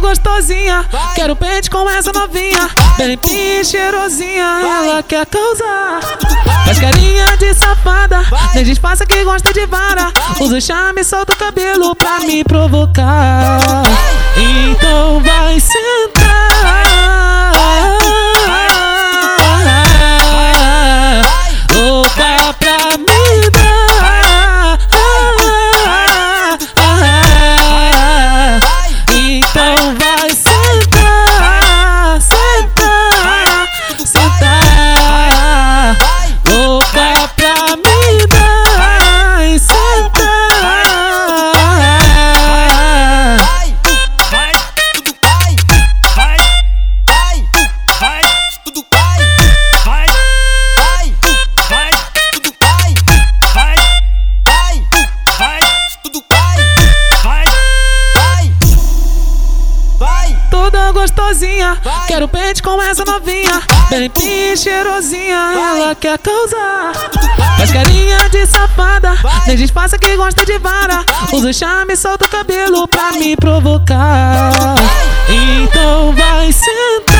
gostosinha. Quero pente com essa novinha. Bem limpinha e cheirosinha. Ela quer causar. Faz carinha de safada. Nem disfarça que gosta de vara. Usa o charme e solta o cabelo pra me provocar. Então vai sentar. Gostosinha, quero pente com essa novinha. Bem limpinha e cheirosinha, ela quer causar. Faz carinha de safada, nem disfarça que gosta de vara. Usa o charme e solta o cabelo pra me provocar. Então vai sentar.